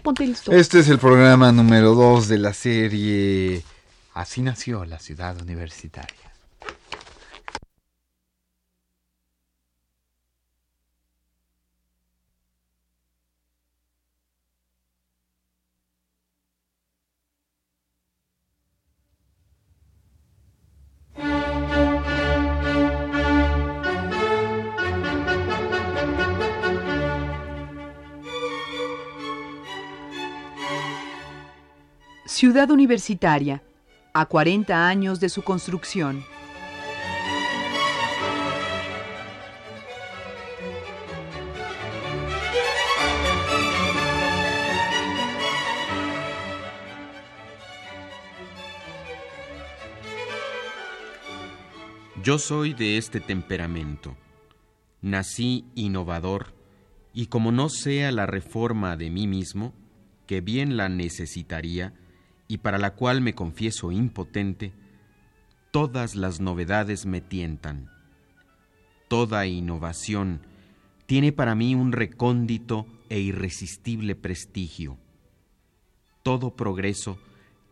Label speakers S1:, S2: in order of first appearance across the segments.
S1: ponte.
S2: Este es el programa número 2 de la serie Así nació la ciudad universitaria.
S1: Universitaria, a 40 años de su construcción.
S3: Yo soy de este temperamento. Nací innovador y como no sea la reforma de mí mismo, que bien la necesitaría, y para la cual me confieso impotente, todas las novedades me tientan. Toda innovación tiene para mí un recóndito e irresistible prestigio. Todo progreso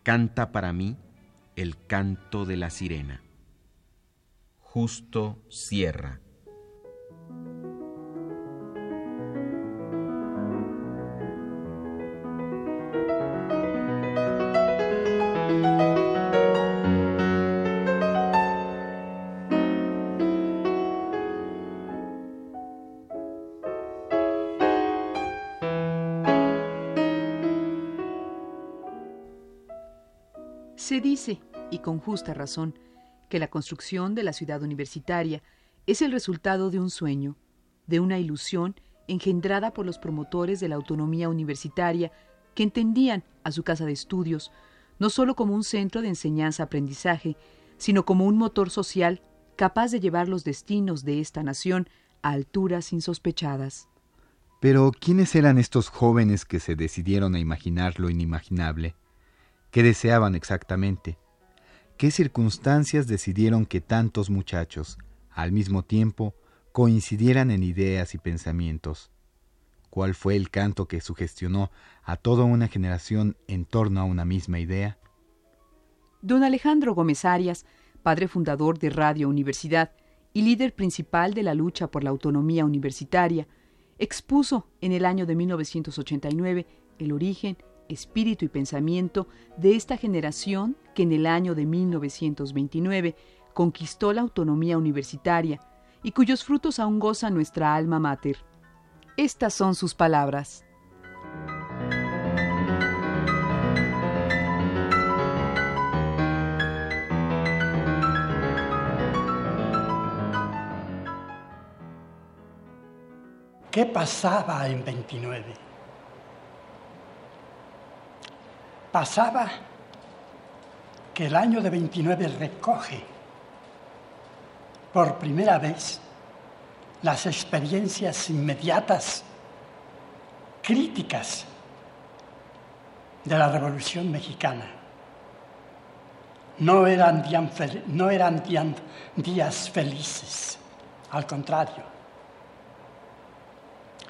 S3: canta para mí el canto de la sirena. Justo Sierra.
S1: Con justa razón, que la construcción de la ciudad universitaria es el resultado de un sueño, de una ilusión engendrada por los promotores de la autonomía universitaria que entendían a su casa de estudios no solo como un centro de enseñanza-aprendizaje, sino como un motor social capaz de llevar los destinos de esta nación a alturas insospechadas.
S2: Pero, ¿quiénes eran estos jóvenes que se decidieron a imaginar lo inimaginable? ¿Qué deseaban exactamente? ¿Qué circunstancias decidieron que tantos muchachos, al mismo tiempo, coincidieran en ideas y pensamientos? ¿Cuál fue el canto que sugestionó a toda una generación en torno a una misma idea?
S1: Don Alejandro Gómez Arias, padre fundador de Radio Universidad y líder principal de la lucha por la autonomía universitaria, expuso en el año de 1989 el origen, espíritu y pensamiento de esta generación que en el año de 1929 conquistó la autonomía universitaria y cuyos frutos aún goza nuestra alma mater. Estas son sus palabras.
S4: ¿Qué pasaba en 29? Pasaba que el año de 29 recoge por primera vez las experiencias inmediatas, críticas de la Revolución Mexicana. No eran, días felices, al contrario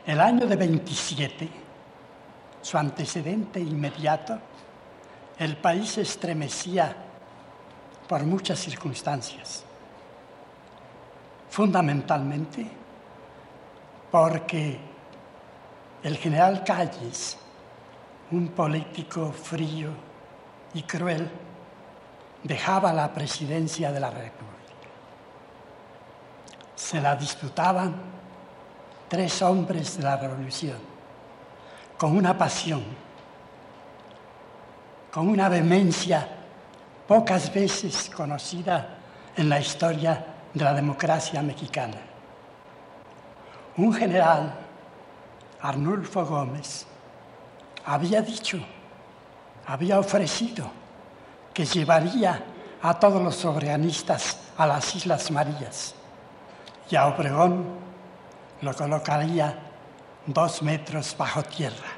S4: el año de 27, su antecedente inmediato, el país se estremecía por muchas circunstancias. Fundamentalmente porque el general Calles, un político frío y cruel, dejaba la presidencia de la República. Se la disputaban tres hombres de la revolución, con una pasión, con una vehemencia pocas veces conocida en la historia de la democracia mexicana. Un general, Arnulfo Gómez, había dicho, había ofrecido que llevaría a todos los soberanistas a las Islas Marías y a Obregón lo colocaría dos metros bajo tierra.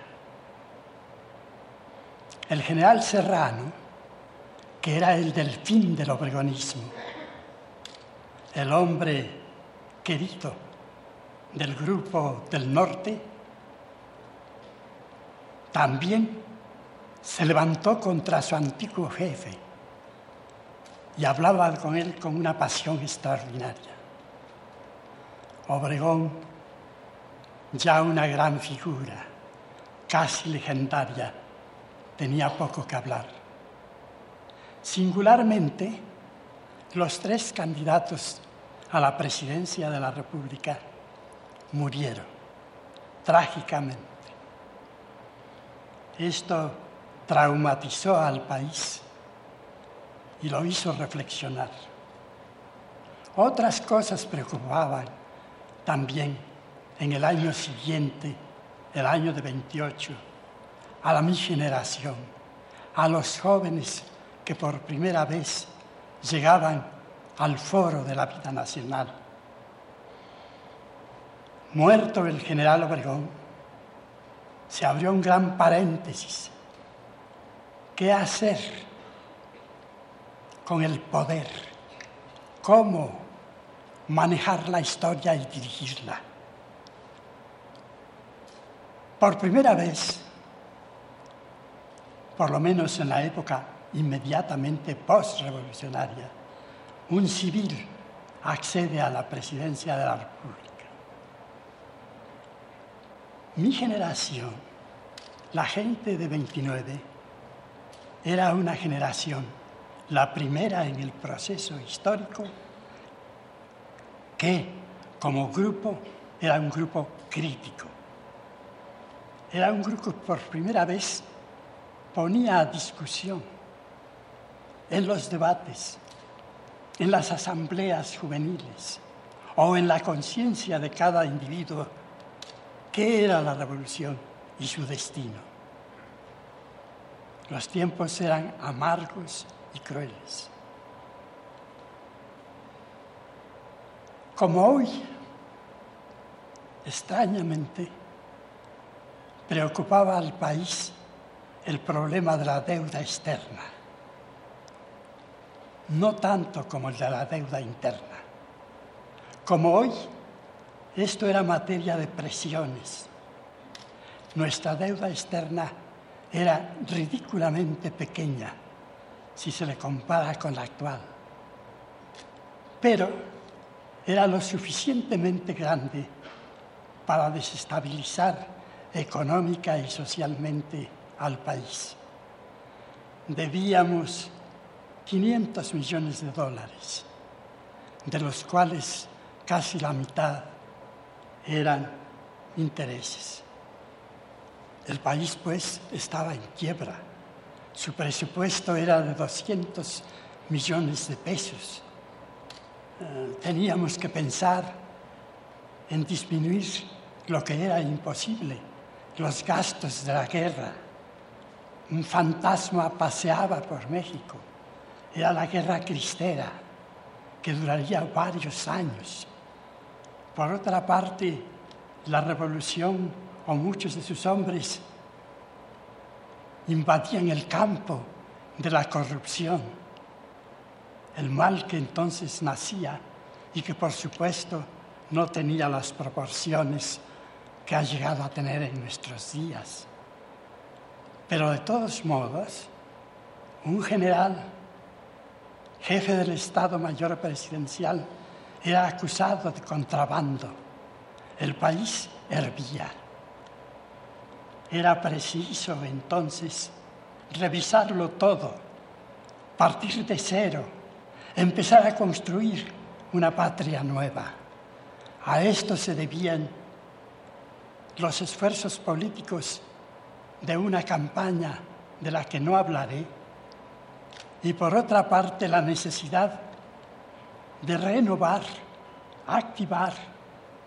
S4: El general Serrano, que era el delfín del obregonismo, el hombre querido del grupo del norte, también se levantó contra su antiguo jefe y hablaba con él con una pasión extraordinaria. Obregón, ya una gran figura, casi legendaria, tenía poco que hablar. Singularmente, los tres candidatos a la presidencia de la República murieron trágicamente. Esto traumatizó al país y lo hizo reflexionar. Otras cosas preocupaban también en el año siguiente, el año de 28, a la mi generación, a los jóvenes que por primera vez llegaban al foro de la vida nacional. Muerto el general Obregón, se abrió un gran paréntesis qué hacer con el poder, cómo manejar la historia y dirigirla. Por primera vez, por lo menos en la época inmediatamente post-revolucionaria, un civil accede a la presidencia de la República. Mi generación, la gente de 29, era una generación, la primera en el proceso histórico, que como grupo era un grupo crítico. Era un grupo por primera vez ponía a discusión en los debates, en las asambleas juveniles o en la conciencia de cada individuo qué era la revolución y su destino. Los tiempos eran amargos y crueles. Como hoy, extrañamente, preocupaba al país el problema de la deuda externa, no tanto como el de la deuda interna. Como hoy, esto era materia de presiones. Nuestra deuda externa era ridículamente pequeña si se le compara con la actual, pero era lo suficientemente grande para desestabilizar económica y socialmente al país. Debíamos 500 millones de dólares, de los cuales casi la mitad eran intereses. El país, pues, estaba en quiebra. Su presupuesto era de 200 millones de pesos. Eh, teníamos que pensar en disminuir lo que era imposible, los gastos de la guerra. Un fantasma paseaba por México. Era la guerra cristera, que duraría varios años. Por otra parte, la revolución o muchos de sus hombres invadían el campo de la corrupción, el mal que entonces nacía y que por supuesto no tenía las proporciones que ha llegado a tener en nuestros días. Pero de todos modos, un general, jefe del Estado Mayor Presidencial, era acusado de contrabando. El país hervía. Era preciso entonces revisarlo todo, partir de cero, empezar a construir una patria nueva. A esto se debían los esfuerzos políticos de una campaña de la que no hablaré y por otra parte la necesidad de renovar, activar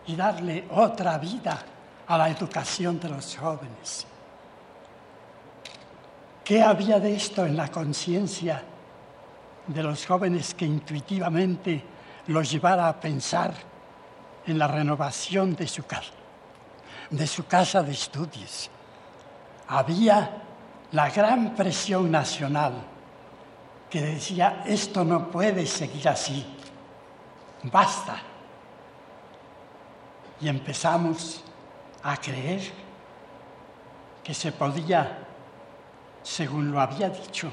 S4: y darle otra vida a la educación de los jóvenes. ¿Qué había de esto en la conciencia de los jóvenes que intuitivamente los llevara a pensar en la renovación de su casa, de su casa de estudios? Había la gran presión nacional que decía, esto no puede seguir así, basta. Y empezamos a creer que se podía, según lo había dicho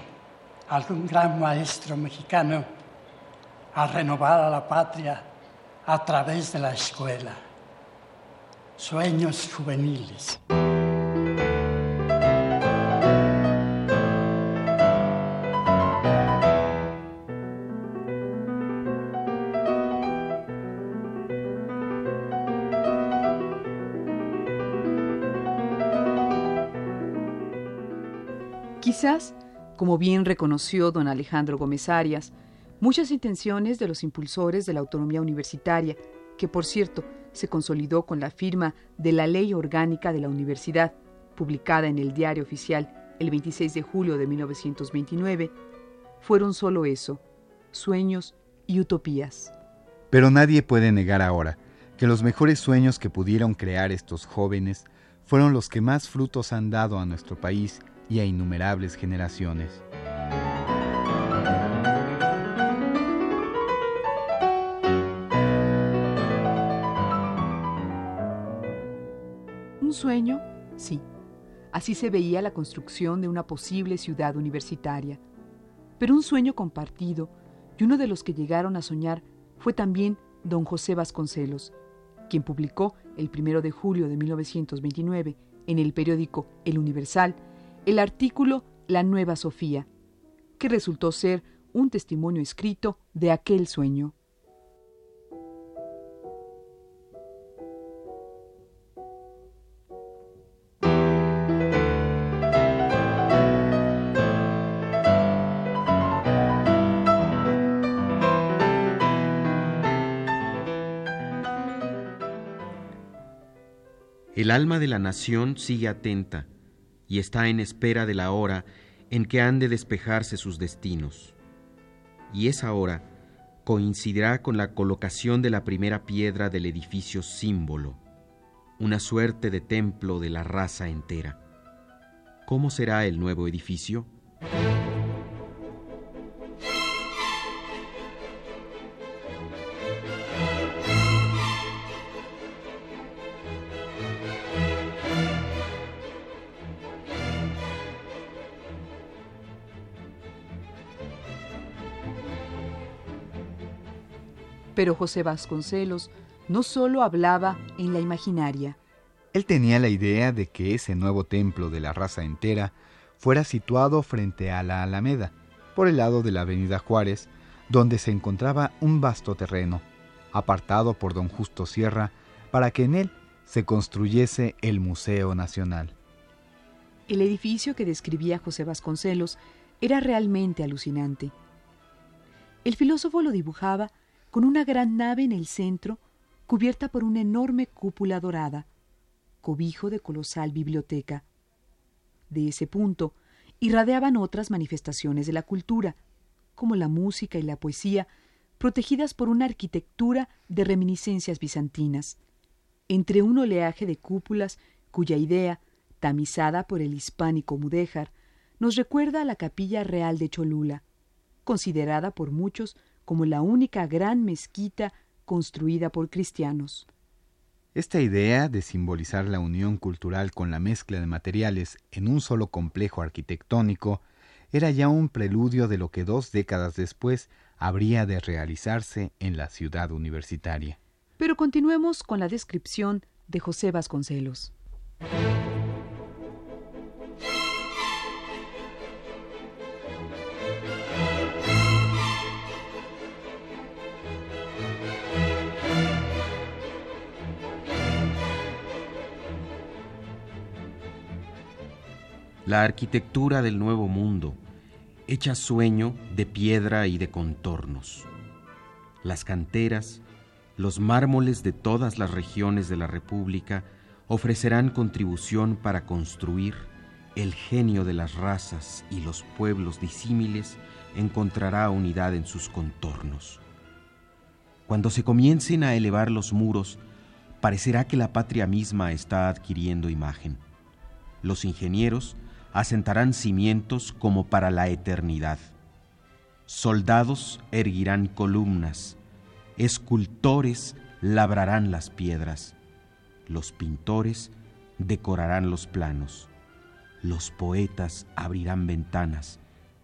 S4: algún gran maestro mexicano, a renovar a la patria a través de la escuela. Sueños juveniles.
S1: Quizás, como bien reconoció don Alejandro Gómez Arias, muchas intenciones de los impulsores de la autonomía universitaria, que por cierto se consolidó con la firma de la Ley Orgánica de la Universidad, publicada en el Diario Oficial el 26 de julio de 1929, fueron solo eso, sueños y utopías.
S2: Pero nadie puede negar ahora que los mejores sueños que pudieron crear estos jóvenes fueron los que más frutos han dado a nuestro país y a innumerables generaciones.
S1: Un sueño, sí. Así se veía la construcción de una posible ciudad universitaria. Pero un sueño compartido, y uno de los que llegaron a soñar fue también don José Vasconcelos, quien publicó el 1 de julio de 1929 en el periódico El Universal el artículo La Nueva Sofía, que resultó ser un testimonio escrito de aquel sueño.
S3: El alma de la nación sigue atenta y está en espera de la hora en que han de despejarse sus destinos. Y esa hora coincidirá con la colocación de la primera piedra del edificio símbolo, una suerte de templo de la raza entera. ¿Cómo será el nuevo edificio?
S1: Pero José Vasconcelos no solo hablaba en la imaginaria.
S2: Él tenía la idea de que ese nuevo templo de la raza entera fuera situado frente a la Alameda, por el lado de la Avenida Juárez, donde se encontraba un vasto terreno, apartado por don Justo Sierra, para que en él se construyese el Museo Nacional.
S1: El edificio que describía José Vasconcelos era realmente alucinante. El filósofo lo dibujaba con una gran nave en el centro, cubierta por una enorme cúpula dorada, cobijo de colosal biblioteca. De ese punto irradiaban otras manifestaciones de la cultura, como la música y la poesía, protegidas por una arquitectura de reminiscencias bizantinas, entre un oleaje de cúpulas cuya idea, tamizada por el hispánico mudéjar, nos recuerda a la capilla real de Cholula, considerada por muchos como la única gran mezquita construida por cristianos.
S2: Esta idea de simbolizar la unión cultural con la mezcla de materiales en un solo complejo arquitectónico era ya un preludio de lo que dos décadas después habría de realizarse en la ciudad universitaria.
S1: Pero continuemos con la descripción de José Vasconcelos.
S3: La arquitectura del nuevo mundo, hecha sueño de piedra y de contornos. Las canteras, los mármoles de todas las regiones de la República ofrecerán contribución para construir el genio de las razas y los pueblos disímiles encontrará unidad en sus contornos. Cuando se comiencen a elevar los muros, parecerá que la patria misma está adquiriendo imagen. Los ingenieros asentarán cimientos como para la eternidad. Soldados erguirán columnas, escultores labrarán las piedras, los pintores decorarán los planos, los poetas abrirán ventanas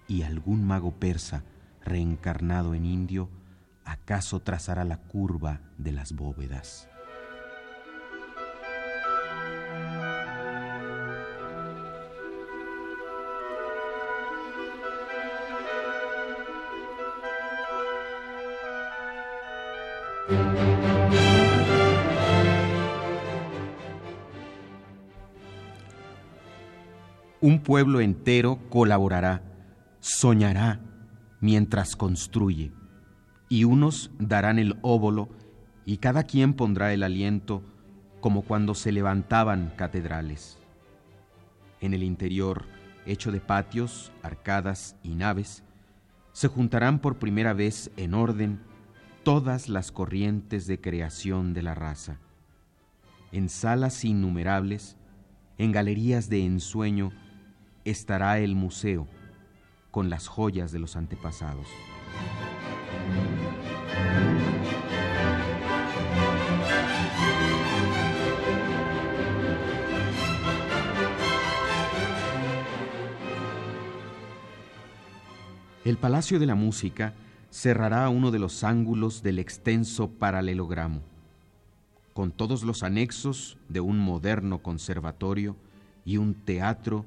S3: y algún mago persa reencarnado en indio acaso trazará la curva de las bóvedas. Un pueblo entero colaborará, soñará mientras construye, y unos darán el óvulo y cada quien pondrá el aliento como cuando se levantaban catedrales. En el interior, hecho de patios, arcadas y naves, se juntarán por primera vez en orden todas las corrientes de creación de la raza. En salas innumerables, en galerías de ensueño, estará el museo con las joyas de los antepasados. El Palacio de la Música cerrará uno de los ángulos del extenso paralelogramo, con todos los anexos de un moderno conservatorio y un teatro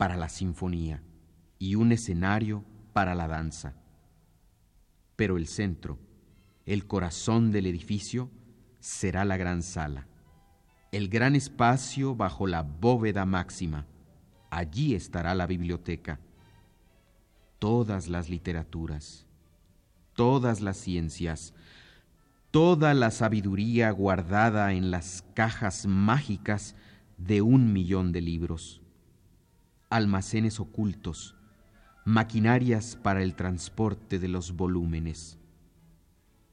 S3: para la sinfonía y un escenario para la danza. Pero el centro, el corazón del edificio, será la gran sala, el gran espacio bajo la bóveda máxima. Allí estará la biblioteca. Todas las literaturas, todas las ciencias, toda la sabiduría guardada en las cajas mágicas de un millón de libros, almacenes ocultos, maquinarias para el transporte de los volúmenes.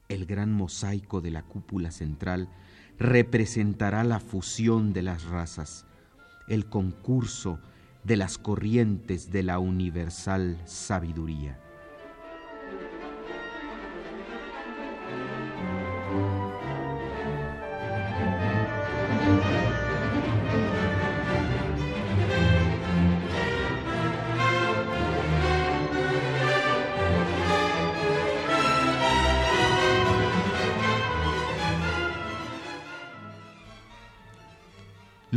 S3: El gran mosaico de la cúpula central representará la fusión de las razas, el concurso de las corrientes de la universal sabiduría.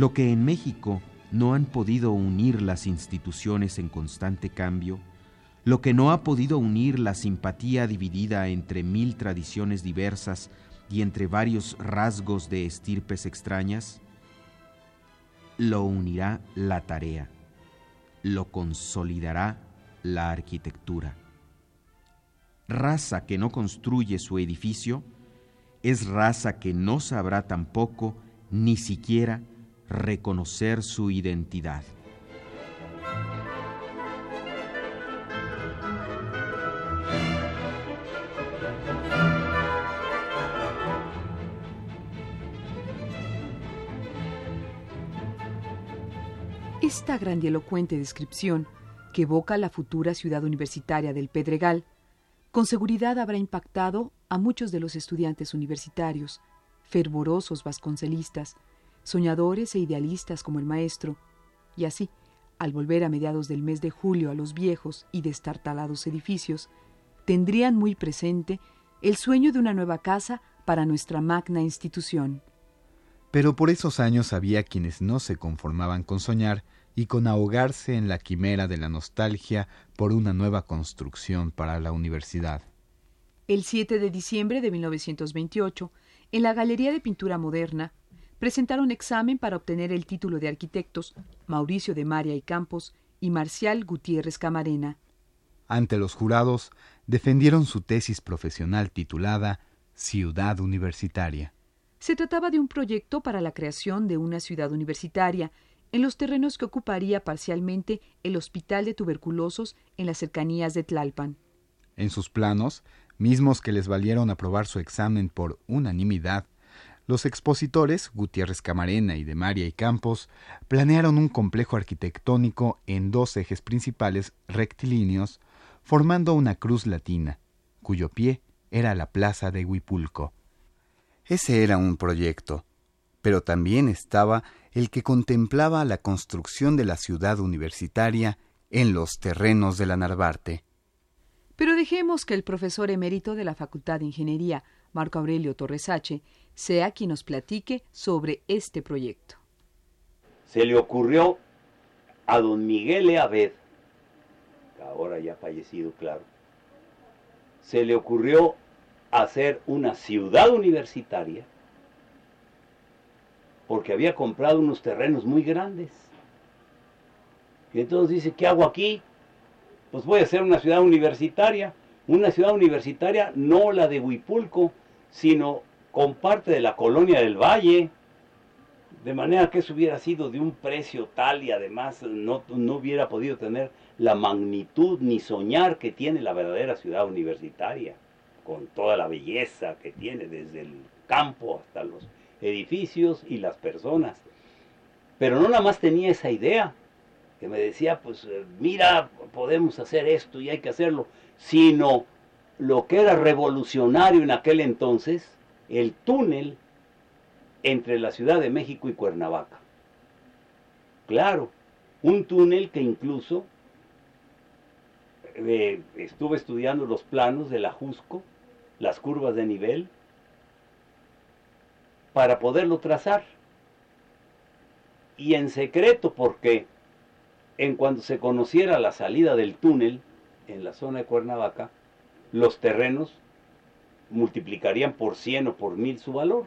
S3: Lo que en México no han podido unir las instituciones en constante cambio, lo que no ha podido unir la simpatía dividida entre mil tradiciones diversas y entre varios rasgos de estirpes extrañas, lo unirá la tarea, lo consolidará la arquitectura. Raza que no construye su edificio es raza que no sabrá tampoco ni siquiera reconocer su identidad.
S1: Esta grandilocuente descripción que evoca la futura ciudad universitaria del Pedregal, con seguridad habrá impactado a muchos de los estudiantes universitarios, fervorosos vasconcelistas, soñadores e idealistas como el maestro, y así, al volver a mediados del mes de julio a los viejos y destartalados edificios, tendrían muy presente el sueño de una nueva casa para nuestra magna institución.
S2: Pero por esos años había quienes no se conformaban con soñar y con ahogarse en la quimera de la nostalgia por una nueva construcción para la universidad.
S1: El 7 de diciembre de 1928, en la Galería de Pintura Moderna, presentaron examen para obtener el título de arquitectos Mauricio de María y Campos y Marcial Gutiérrez Camarena.
S2: Ante los jurados, defendieron su tesis profesional titulada Ciudad Universitaria.
S1: Se trataba de un proyecto para la creación de una ciudad universitaria en los terrenos que ocuparía parcialmente el Hospital de Tuberculosos en las cercanías de Tlalpan.
S2: En sus planos, mismos que les valieron aprobar su examen por unanimidad, los expositores, Gutiérrez Camarena y de María y Campos, planearon un complejo arquitectónico en dos ejes principales rectilíneos, formando una cruz latina, cuyo pie era la plaza de Huipulco. Ese era un proyecto, pero también estaba el que contemplaba la construcción de la ciudad universitaria en los terrenos de la Narvarte.
S1: Pero dejemos que el profesor emérito de la Facultad de Ingeniería, Marco Aurelio Torresache, sea quien nos platique sobre este proyecto.
S5: Se le ocurrió a don Miguel E. Abed, ahora ya fallecido, claro, se le ocurrió hacer una ciudad universitaria porque había comprado unos terrenos muy grandes. Y entonces dice, ¿qué hago aquí? Pues voy a hacer una ciudad universitaria. Una ciudad universitaria, no la de Huipulco, sino con parte de la colonia del Valle. De manera que eso hubiera sido de un precio tal y además no, no hubiera podido tener la magnitud ni soñar que tiene la verdadera ciudad universitaria, con toda la belleza que tiene desde el campo hasta los edificios y las personas. Pero no nada más tenía esa idea, que me decía, pues mira, podemos hacer esto y hay que hacerlo, sino lo que era revolucionario en aquel entonces, el túnel entre la Ciudad de México y Cuernavaca. Claro, un túnel que incluso eh, estuve estudiando los planos de la Jusco, las curvas de nivel, para poderlo trazar. Y en secreto, porque en cuanto se conociera la salida del túnel en la zona de Cuernavaca, los terrenos multiplicarían por 100 o por 1000 su valor.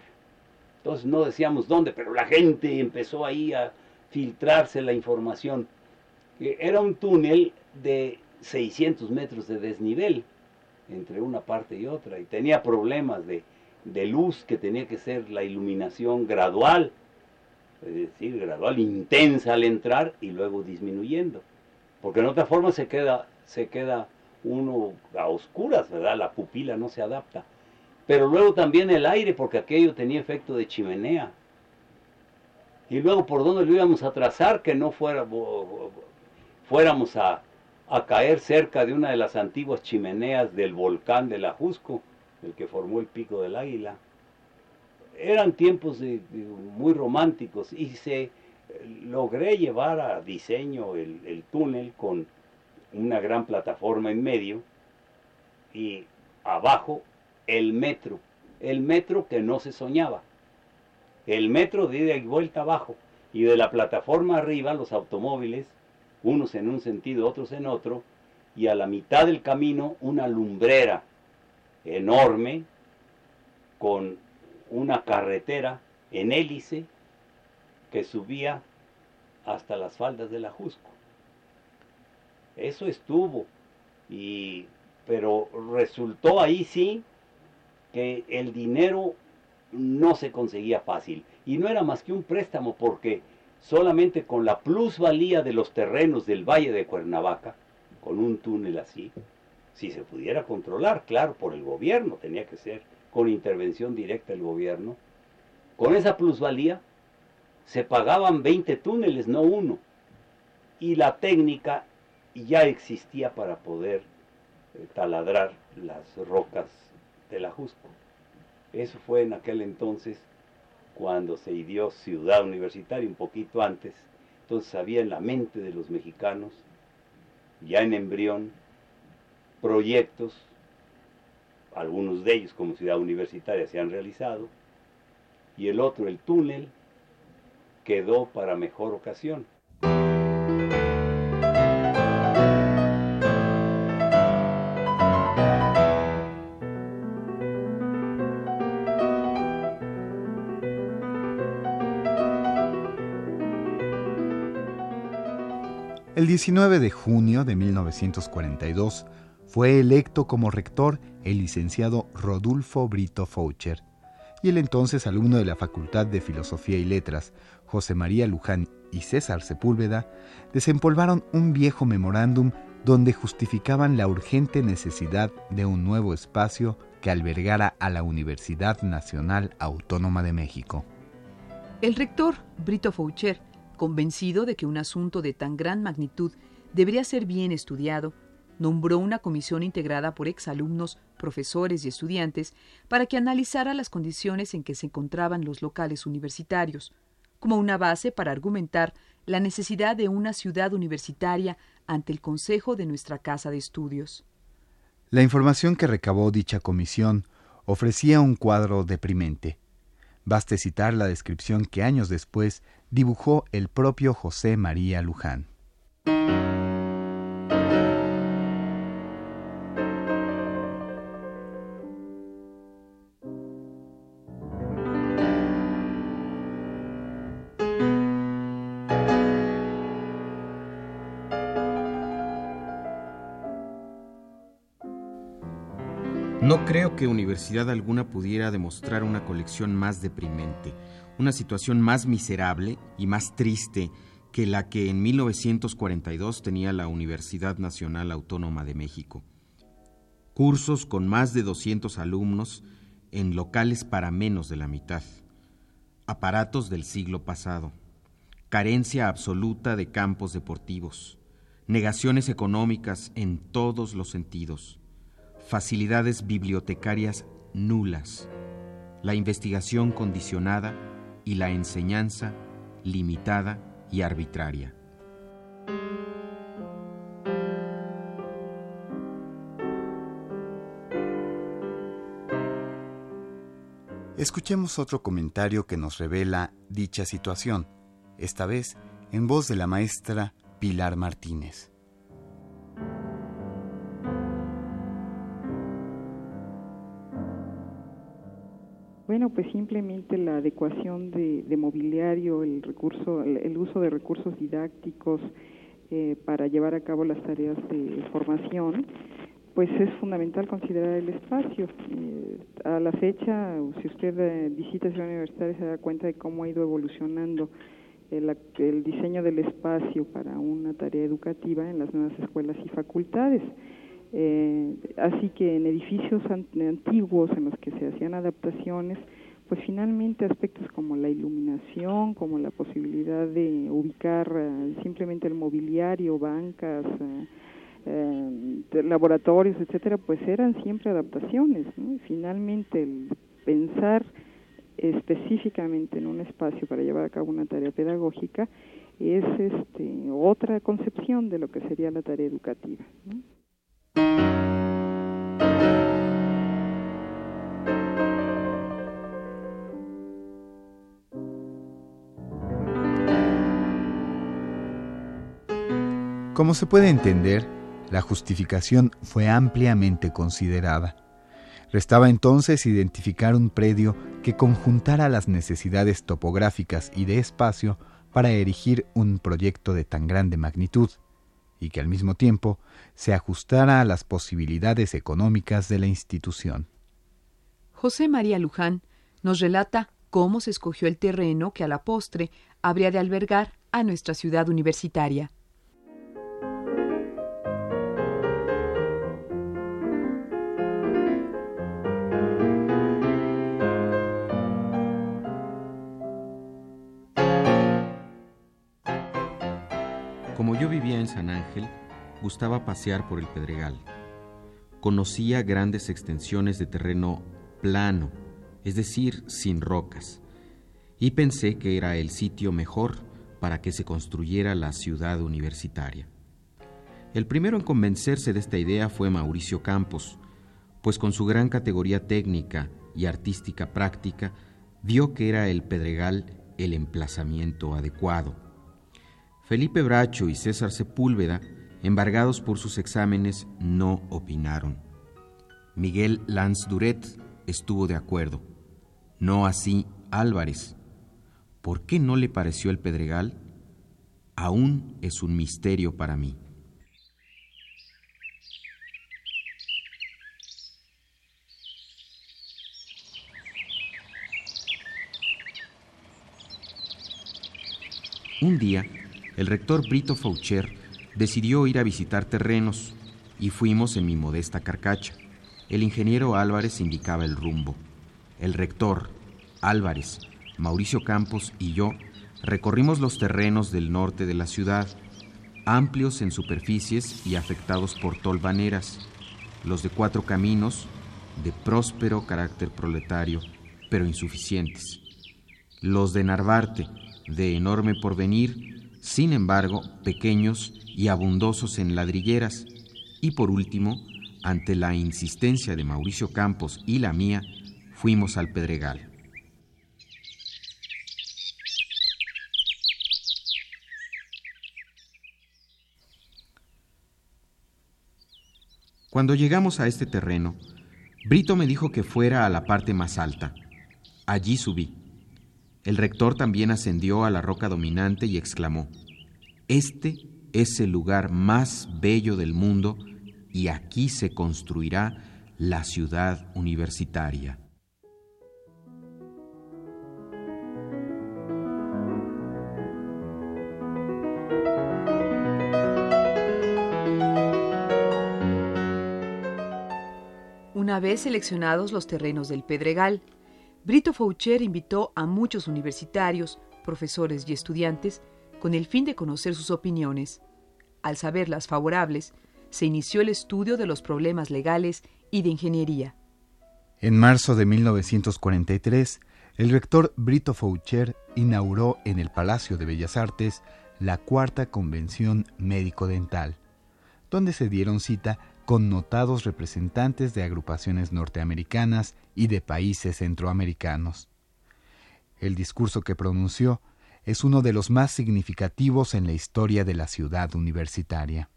S5: Entonces no decíamos dónde, pero la gente empezó ahí a filtrarse la información. Era un túnel de 600 metros de desnivel entre una parte y otra y tenía problemas de de luz que tenía que ser la iluminación gradual, es decir, gradual, intensa al entrar y luego disminuyendo. Porque en otra forma se queda, se queda uno a oscuras, ¿verdad? La pupila no se adapta. Pero luego también el aire, porque aquello tenía efecto de chimenea. Y luego por dónde lo íbamos a trazar, que no fuera, fuéramos a, a caer cerca de una de las antiguas chimeneas del volcán de la Jusco el que formó el Pico del Águila. Eran tiempos muy románticos y se eh, logré llevar a diseño el, el túnel con una gran plataforma en medio y abajo el metro, el metro que no se soñaba, el metro de ida y vuelta abajo y de la plataforma arriba los automóviles, unos en un sentido, otros en otro, y a la mitad del camino una lumbrera enorme con una carretera en hélice que subía hasta las faldas de la Jusco. Eso estuvo, y, pero resultó ahí sí que el dinero no se conseguía fácil. Y no era más que un préstamo porque solamente con la plusvalía de los terrenos del Valle de Cuernavaca, con un túnel así, si se pudiera controlar, claro, por el gobierno, tenía que ser con intervención directa del gobierno, con esa plusvalía se pagaban 20 túneles, no uno, y la técnica ya existía para poder eh, taladrar las rocas de la Jusco. Eso fue en aquel entonces cuando se ideó Ciudad Universitaria, un poquito antes. Entonces había en la mente de los mexicanos, ya en embrión, proyectos, algunos de ellos como ciudad universitaria se han realizado, y el otro, el túnel, quedó para mejor ocasión.
S2: 19 de junio de 1942, fue electo como rector el licenciado Rodulfo Brito Foucher y el entonces alumno de la Facultad de Filosofía y Letras, José María Luján y César Sepúlveda, desempolvaron un viejo memorándum donde justificaban la urgente necesidad de un nuevo espacio que albergara a la Universidad Nacional Autónoma de México.
S1: El rector, Brito Foucher, convencido de que un asunto de tan gran magnitud debería ser bien estudiado, nombró una comisión integrada por exalumnos, profesores y estudiantes para que analizara las condiciones en que se encontraban los locales universitarios, como una base para argumentar la necesidad de una ciudad universitaria ante el Consejo de nuestra Casa de Estudios.
S2: La información que recabó dicha comisión ofrecía un cuadro deprimente. Baste citar la descripción que años después dibujó el propio José María Luján.
S3: Que universidad alguna pudiera demostrar una colección más deprimente, una situación más miserable y más triste que la que en 1942 tenía la Universidad Nacional Autónoma de México. Cursos con más de 200 alumnos en locales para menos de la mitad. Aparatos del siglo pasado. Carencia absoluta de campos deportivos. Negaciones económicas en todos los sentidos facilidades bibliotecarias nulas, la investigación condicionada y la enseñanza limitada y arbitraria.
S2: Escuchemos otro comentario que nos revela dicha situación, esta vez en voz de la maestra Pilar Martínez.
S6: Bueno, pues simplemente la adecuación de, mobiliario, el recurso, el, uso de recursos didácticos eh, para llevar a cabo las tareas de formación, pues es fundamental considerar el espacio. Eh, a la fecha, si usted eh, visita Ciudad Universitaria se da cuenta de cómo ha ido evolucionando el, el diseño del espacio para una tarea educativa en las nuevas escuelas y facultades. Eh, así que en edificios antiguos en los que se hacían adaptaciones, pues finalmente aspectos como la iluminación, como la posibilidad de ubicar eh, simplemente el mobiliario, bancas, eh, laboratorios, etcétera, pues eran siempre adaptaciones. Finalmente el pensar específicamente en un espacio para llevar a cabo una tarea pedagógica es este, otra concepción de lo que sería la tarea educativa.
S2: Como se puede entender, la justificación fue ampliamente considerada. Restaba entonces identificar un predio que conjuntara las necesidades topográficas y de espacio para erigir un proyecto de tan grande magnitud y que al mismo tiempo se ajustara a las posibilidades económicas de la institución.
S1: José María Luján nos relata cómo se escogió el terreno que a la postre habría de albergar a nuestra ciudad universitaria.
S3: En San Ángel, gustaba pasear por el Pedregal. Conocía grandes extensiones de terreno plano, es decir, sin rocas, y pensé que era el sitio mejor para que se construyera la ciudad universitaria. El primero en convencerse de esta idea fue Mauricio Campos, pues con su gran categoría técnica y artística práctica, vio que era el Pedregal el emplazamiento adecuado. Felipe Bracho y César Sepúlveda, embargados por sus exámenes, no opinaron. Miguel Lanz Duret estuvo de acuerdo. No así Álvarez. ¿Por qué no le pareció el Pedregal? Aún es un misterio para mí. Un día, el rector Brito Faucher decidió ir a visitar terrenos y fuimos en mi modesta carcacha. El ingeniero Álvarez indicaba el rumbo. El rector, Álvarez, Mauricio Campos y yo recorrimos los terrenos del norte de la ciudad, amplios en superficies y afectados por tolvaneras, los de cuatro caminos, de próspero carácter proletario, pero insuficientes, los de Narvarte, de enorme porvenir, sin embargo pequeños y abundosos en ladrilleras, y por último, ante la insistencia de Mauricio Campos y la mía, fuimos al Pedregal. Cuando llegamos a este terreno, Brito me dijo que fuera a la parte más alta. Allí subí. El rector también ascendió a la roca dominante y exclamó, Este es el lugar más bello del mundo y aquí se construirá la ciudad universitaria.
S1: Una vez seleccionados los terrenos del Pedregal, Brito Foucher invitó a muchos universitarios, profesores y estudiantes con el fin de conocer sus opiniones. Al saberlas favorables, se inició el estudio de los problemas legales y de ingeniería.
S2: En marzo de 1943, el rector Brito Foucher inauguró en el Palacio de Bellas Artes la cuarta convención médico-dental, donde se dieron cita con notados representantes de agrupaciones norteamericanas y de países centroamericanos. El discurso que pronunció es uno de los más significativos en la historia de la ciudad universitaria.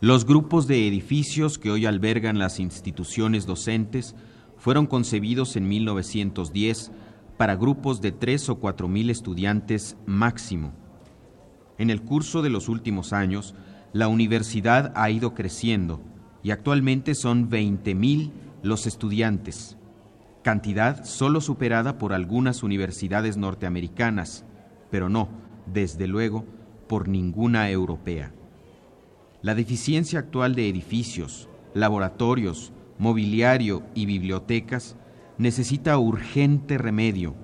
S3: Los grupos de edificios que hoy albergan las instituciones docentes fueron concebidos en 1910 para grupos de tres o cuatro mil estudiantes máximo. En el curso de los últimos años, la universidad ha ido creciendo y actualmente son 20 mil los estudiantes, cantidad solo superada por algunas universidades norteamericanas, pero no, desde luego, por ninguna europea. La deficiencia actual de edificios, laboratorios, mobiliario y bibliotecas necesita urgente remedio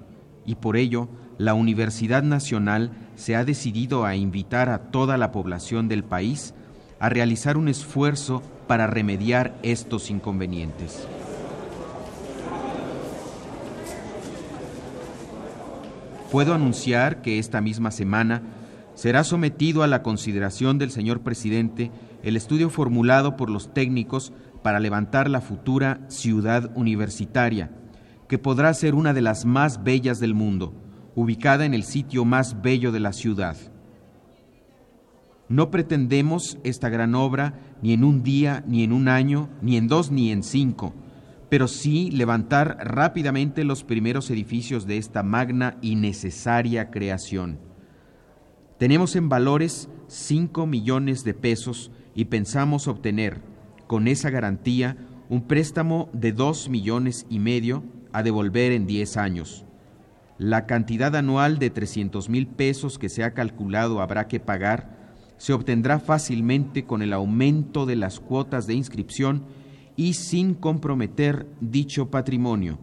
S3: y por ello la Universidad Nacional se ha decidido a invitar a toda la población del país a realizar un esfuerzo para remediar estos inconvenientes. Puedo anunciar que esta misma semana será sometido a la consideración del señor presidente el estudio formulado por los técnicos para levantar la futura ciudad universitaria, que podrá ser una de las más bellas del mundo, ubicada en el sitio más bello de la ciudad. No pretendemos esta gran obra ni en un día, ni en un año, ni en dos, ni en cinco, pero sí levantar rápidamente los primeros edificios de esta magna y necesaria creación tenemos en valores 5 millones de pesos y pensamos obtener con esa garantía un préstamo de 2 millones y medio a devolver en 10 años. La cantidad anual de 300 mil pesos que se ha calculado habrá que pagar se obtendrá fácilmente con el aumento de las cuotas de inscripción y sin comprometer dicho patrimonio.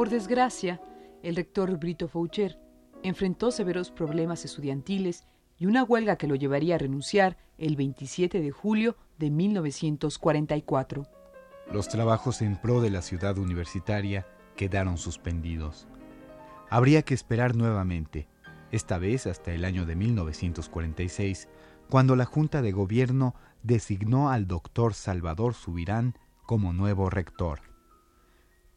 S1: Por desgracia, el rector Brito Foucher enfrentó severos problemas estudiantiles y una huelga que lo llevaría a renunciar el 27 de julio de 1944.
S2: Los trabajos en pro de la ciudad universitaria quedaron suspendidos. Habría que esperar nuevamente, esta vez hasta el año de 1946, cuando la Junta de Gobierno designó al doctor Salvador Subirán como nuevo rector.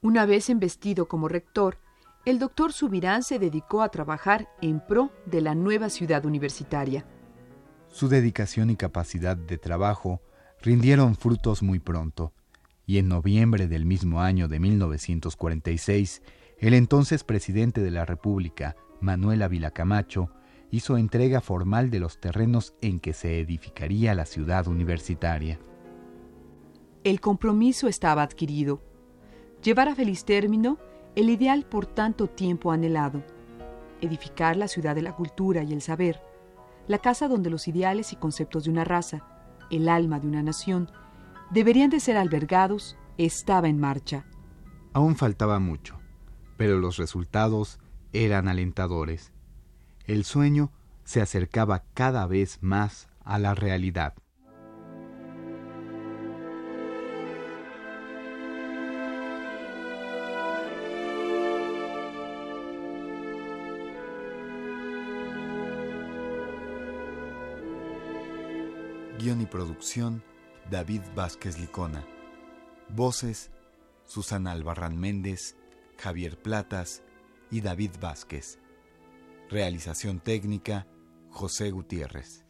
S1: Una vez investido como rector, el doctor Subirán se dedicó a trabajar en pro de la nueva ciudad universitaria.
S2: Su dedicación y capacidad de trabajo rindieron frutos muy pronto, y en noviembre del mismo año de 1946, el entonces presidente de la República, Manuel Ávila Camacho, hizo entrega formal de los terrenos en que se edificaría la ciudad universitaria.
S1: El compromiso estaba adquirido. Llevar a feliz término el ideal por tanto tiempo anhelado. Edificar la ciudad de la cultura y el saber, la casa donde los ideales y conceptos de una raza, el alma de una nación, deberían de ser albergados, estaba en marcha.
S2: Aún faltaba mucho, pero los resultados eran alentadores el sueño se acercaba cada vez más a la realidad. Y producción, David Vázquez Licona. Voces, Susana Albarrán Méndez, Javier Platas y David Vázquez. Realización técnica, José Gutiérrez.